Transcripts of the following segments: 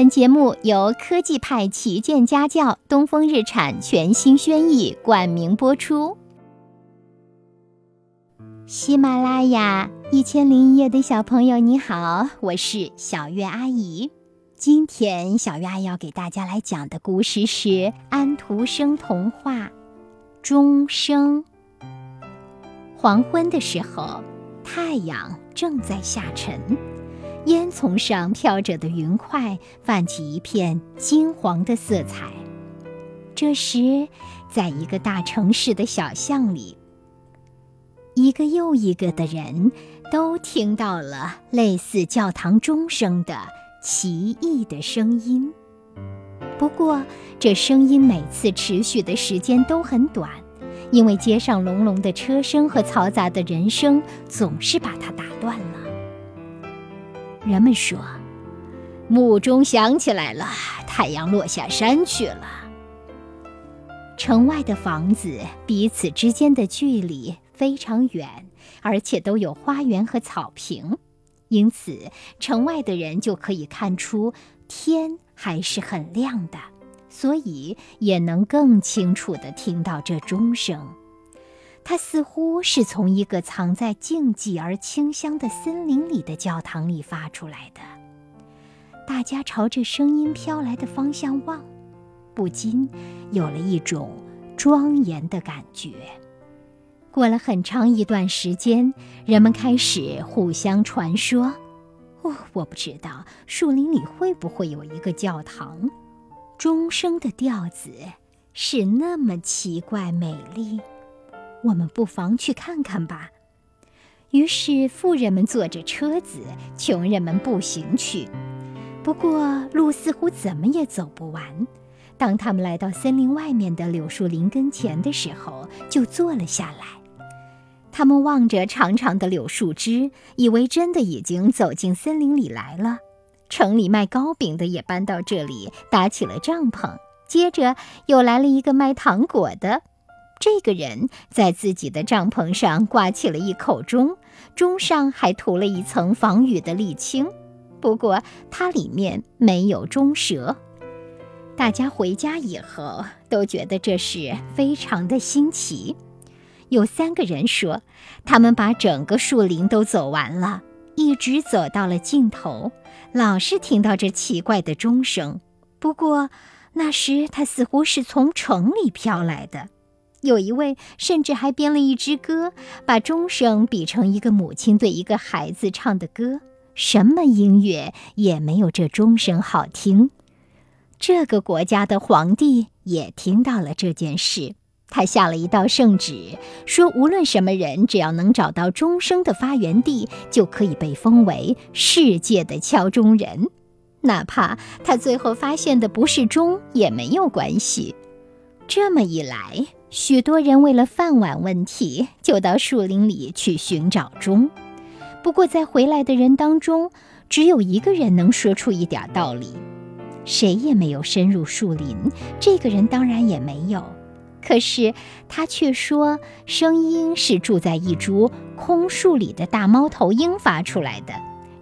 本节目由科技派旗舰家教东风日产全新轩逸冠名播出。喜马拉雅一千零一夜的小朋友，你好，我是小月阿姨。今天小月阿姨要给大家来讲的故事是安徒生童话《钟声》。黄昏的时候，太阳正在下沉。烟囱上飘着的云块泛起一片金黄的色彩。这时，在一个大城市的小巷里，一个又一个的人都听到了类似教堂钟声的奇异的声音。不过，这声音每次持续的时间都很短，因为街上隆隆的车声和嘈杂的人声总是把它打断了。人们说，墓钟响起来了，太阳落下山去了。城外的房子彼此之间的距离非常远，而且都有花园和草坪，因此城外的人就可以看出天还是很亮的，所以也能更清楚地听到这钟声。它似乎是从一个藏在静寂而清香的森林里的教堂里发出来的。大家朝着声音飘来的方向望，不禁有了一种庄严的感觉。过了很长一段时间，人们开始互相传说：“哦，我不知道树林里会不会有一个教堂。钟声的调子是那么奇怪美丽。”我们不妨去看看吧。于是，富人们坐着车子，穷人们步行去。不过，路似乎怎么也走不完。当他们来到森林外面的柳树林跟前的时候，就坐了下来。他们望着长长的柳树枝，以为真的已经走进森林里来了。城里卖糕饼的也搬到这里，搭起了帐篷。接着，又来了一个卖糖果的。这个人在自己的帐篷上挂起了一口钟，钟上还涂了一层防雨的沥青。不过它里面没有钟舌。大家回家以后都觉得这是非常的新奇。有三个人说，他们把整个树林都走完了，一直走到了尽头，老是听到这奇怪的钟声。不过那时它似乎是从城里飘来的。有一位甚至还编了一支歌，把钟声比成一个母亲对一个孩子唱的歌。什么音乐也没有这钟声好听。这个国家的皇帝也听到了这件事，他下了一道圣旨，说无论什么人，只要能找到钟声的发源地，就可以被封为世界的敲钟人，哪怕他最后发现的不是钟也没有关系。这么一来。许多人为了饭碗问题，就到树林里去寻找钟。不过，在回来的人当中，只有一个人能说出一点道理。谁也没有深入树林，这个人当然也没有。可是他却说，声音是住在一株空树里的大猫头鹰发出来的。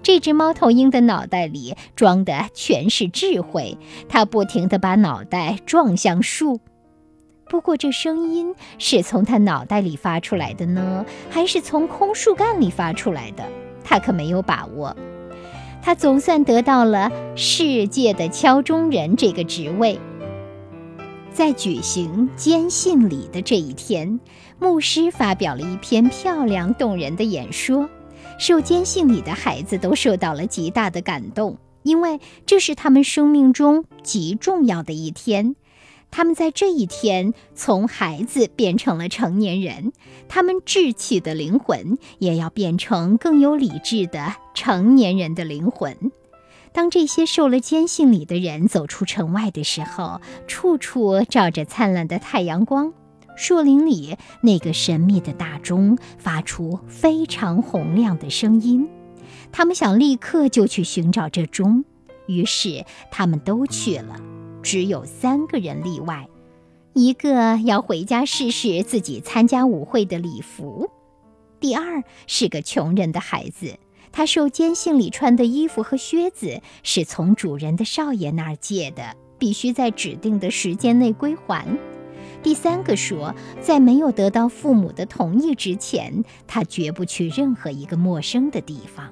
这只猫头鹰的脑袋里装的全是智慧，它不停地把脑袋撞向树。不过，这声音是从他脑袋里发出来的呢，还是从空树干里发出来的？他可没有把握。他总算得到了世界的敲钟人这个职位。在举行坚信礼的这一天，牧师发表了一篇漂亮动人的演说，受坚信礼的孩子都受到了极大的感动，因为这是他们生命中极重要的一天。他们在这一天从孩子变成了成年人，他们稚气的灵魂也要变成更有理智的成年人的灵魂。当这些受了坚信礼的人走出城外的时候，处处照着灿烂的太阳光。树林里那个神秘的大钟发出非常洪亮的声音，他们想立刻就去寻找这钟，于是他们都去了。只有三个人例外，一个要回家试试自己参加舞会的礼服，第二是个穷人的孩子，他受监信里穿的衣服和靴子是从主人的少爷那儿借的，必须在指定的时间内归还。第三个说，在没有得到父母的同意之前，他绝不去任何一个陌生的地方。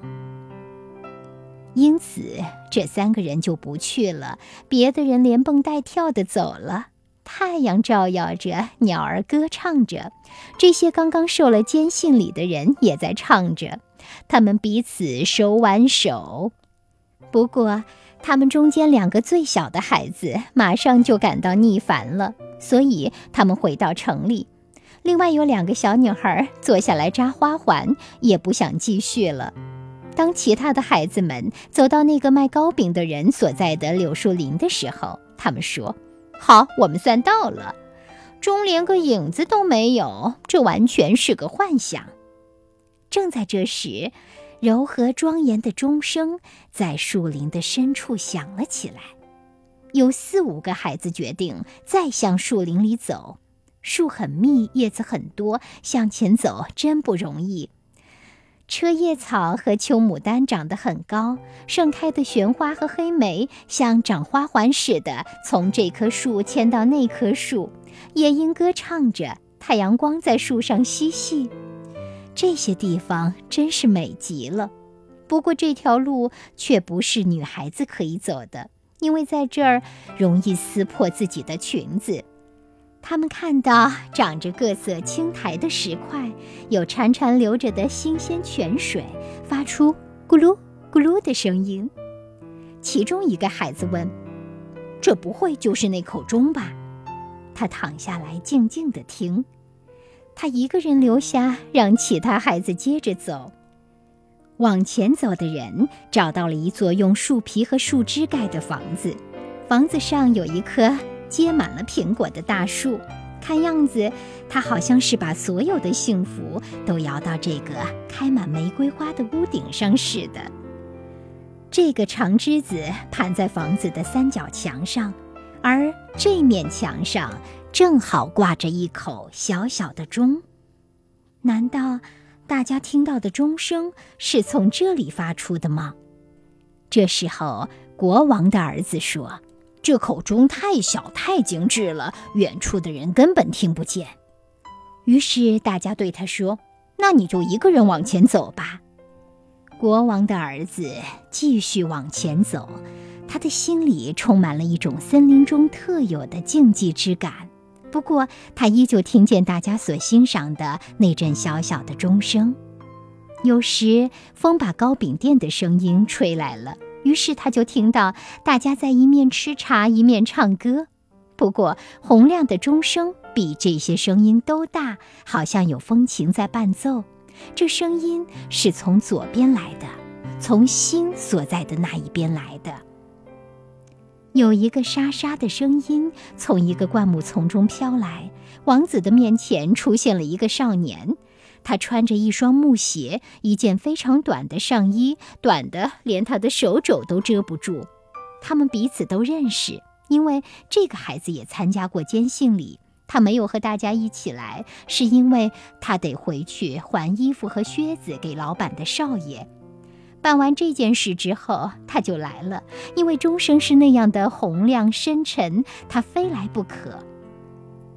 因此，这三个人就不去了，别的人连蹦带跳的走了。太阳照耀着，鸟儿歌唱着，这些刚刚受了监信礼的人也在唱着，他们彼此手挽手。不过，他们中间两个最小的孩子马上就感到腻烦了，所以他们回到城里。另外有两个小女孩坐下来扎花环，也不想继续了。当其他的孩子们走到那个卖糕饼的人所在的柳树林的时候，他们说：“好，我们算到了，钟连个影子都没有，这完全是个幻想。”正在这时，柔和庄严的钟声在树林的深处响了起来。有四五个孩子决定再向树林里走，树很密，叶子很多，向前走真不容易。车叶草和秋牡丹长得很高，盛开的玄花和黑莓像长花环似的从这棵树迁到那棵树。夜莺歌唱着，太阳光在树上嬉戏。这些地方真是美极了。不过这条路却不是女孩子可以走的，因为在这儿容易撕破自己的裙子。他们看到长着各色青苔的石块，有潺潺流着的新鲜泉水，发出咕噜咕噜的声音。其中一个孩子问：“这不会就是那口钟吧？”他躺下来静静地听。他一个人留下，让其他孩子接着走。往前走的人找到了一座用树皮和树枝盖的房子，房子上有一棵。结满了苹果的大树，看样子，它好像是把所有的幸福都摇到这个开满玫瑰花的屋顶上似的。这个长枝子盘在房子的三角墙上，而这面墙上正好挂着一口小小的钟。难道大家听到的钟声是从这里发出的吗？这时候，国王的儿子说。这口钟太小太精致了，远处的人根本听不见。于是大家对他说：“那你就一个人往前走吧。”国王的儿子继续往前走，他的心里充满了一种森林中特有的静寂之感。不过他依旧听见大家所欣赏的那阵小小的钟声。有时风把糕饼店的声音吹来了。于是他就听到大家在一面吃茶一面唱歌，不过洪亮的钟声比这些声音都大，好像有风琴在伴奏。这声音是从左边来的，从心所在的那一边来的。有一个沙沙的声音从一个灌木丛中飘来，王子的面前出现了一个少年。他穿着一双木鞋，一件非常短的上衣，短的连他的手肘都遮不住。他们彼此都认识，因为这个孩子也参加过监信礼。他没有和大家一起来，是因为他得回去还衣服和靴子给老板的少爷。办完这件事之后，他就来了，因为钟声是那样的洪亮深沉，他非来不可。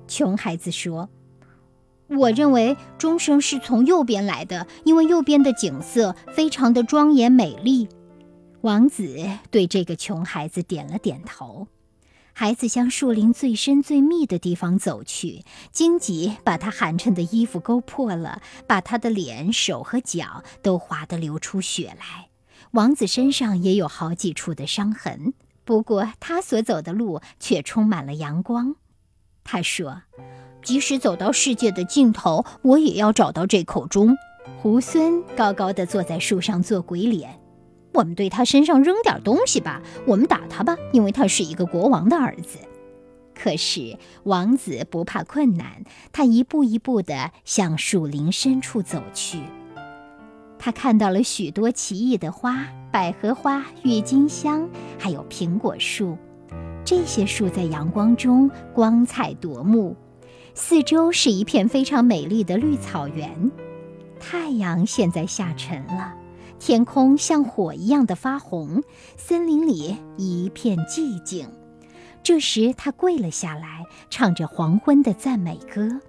穷孩子说。我认为钟声是从右边来的，因为右边的景色非常的庄严美丽。王子对这个穷孩子点了点头。孩子向树林最深最密的地方走去，荆棘把他寒碜的衣服勾破了，把他的脸、手和脚都划得流出血来。王子身上也有好几处的伤痕，不过他所走的路却充满了阳光。他说。即使走到世界的尽头，我也要找到这口钟。猢狲高高的坐在树上做鬼脸。我们对他身上扔点东西吧，我们打他吧，因为他是一个国王的儿子。可是王子不怕困难，他一步一步地向树林深处走去。他看到了许多奇异的花：百合花、郁金香，还有苹果树。这些树在阳光中光彩夺目。四周是一片非常美丽的绿草原，太阳现在下沉了，天空像火一样的发红，森林里一片寂静。这时，他跪了下来，唱着黄昏的赞美歌。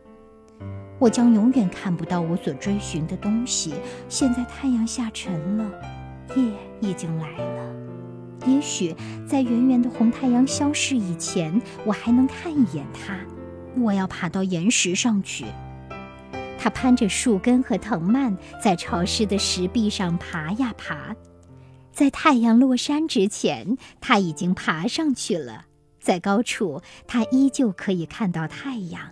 我将永远看不到我所追寻的东西。现在太阳下沉了，夜已经来了。也许在圆圆的红太阳消逝以前，我还能看一眼它。我要爬到岩石上去。他攀着树根和藤蔓，在潮湿的石壁上爬呀爬。在太阳落山之前，他已经爬上去了。在高处，他依旧可以看到太阳。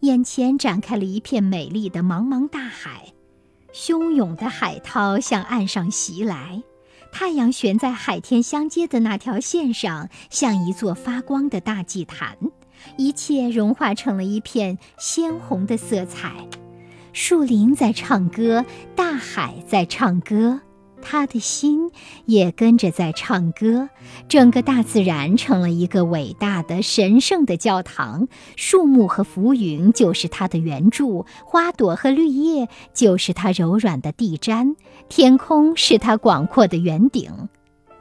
眼前展开了一片美丽的茫茫大海，汹涌的海涛向岸上袭来。太阳悬在海天相接的那条线上，像一座发光的大祭坛，一切融化成了一片鲜红的色彩。树林在唱歌，大海在唱歌。他的心也跟着在唱歌，整个大自然成了一个伟大的、神圣的教堂。树木和浮云就是他的圆柱，花朵和绿叶就是他柔软的地毡，天空是他广阔的圆顶。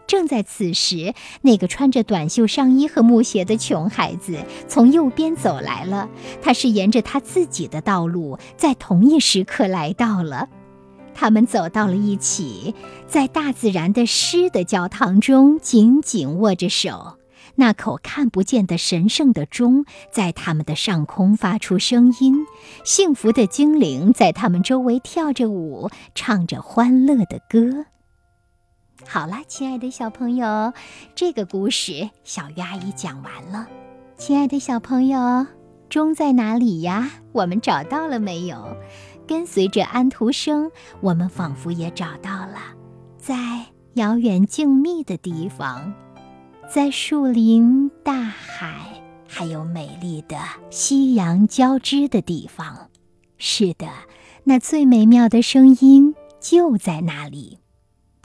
正在此时，那个穿着短袖上衣和木鞋的穷孩子从右边走来了。他是沿着他自己的道路，在同一时刻来到了。他们走到了一起，在大自然的诗的教堂中紧紧握着手。那口看不见的神圣的钟在他们的上空发出声音，幸福的精灵在他们周围跳着舞，唱着欢乐的歌。好了，亲爱的小朋友，这个故事小鱼阿姨讲完了。亲爱的小朋友，钟在哪里呀？我们找到了没有？跟随着安徒生，我们仿佛也找到了，在遥远静谧的地方，在树林、大海，还有美丽的夕阳交织的地方。是的，那最美妙的声音就在那里。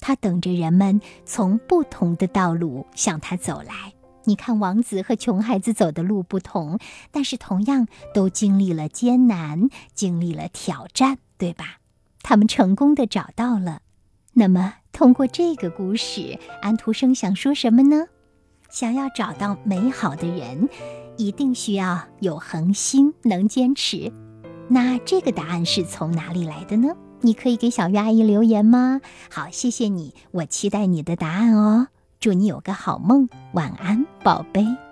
它等着人们从不同的道路向它走来。你看，王子和穷孩子走的路不同，但是同样都经历了艰难，经历了挑战，对吧？他们成功的找到了。那么，通过这个故事，安徒生想说什么呢？想要找到美好的人，一定需要有恒心，能坚持。那这个答案是从哪里来的呢？你可以给小鱼阿姨留言吗？好，谢谢你，我期待你的答案哦。祝你有个好梦，晚安，宝贝。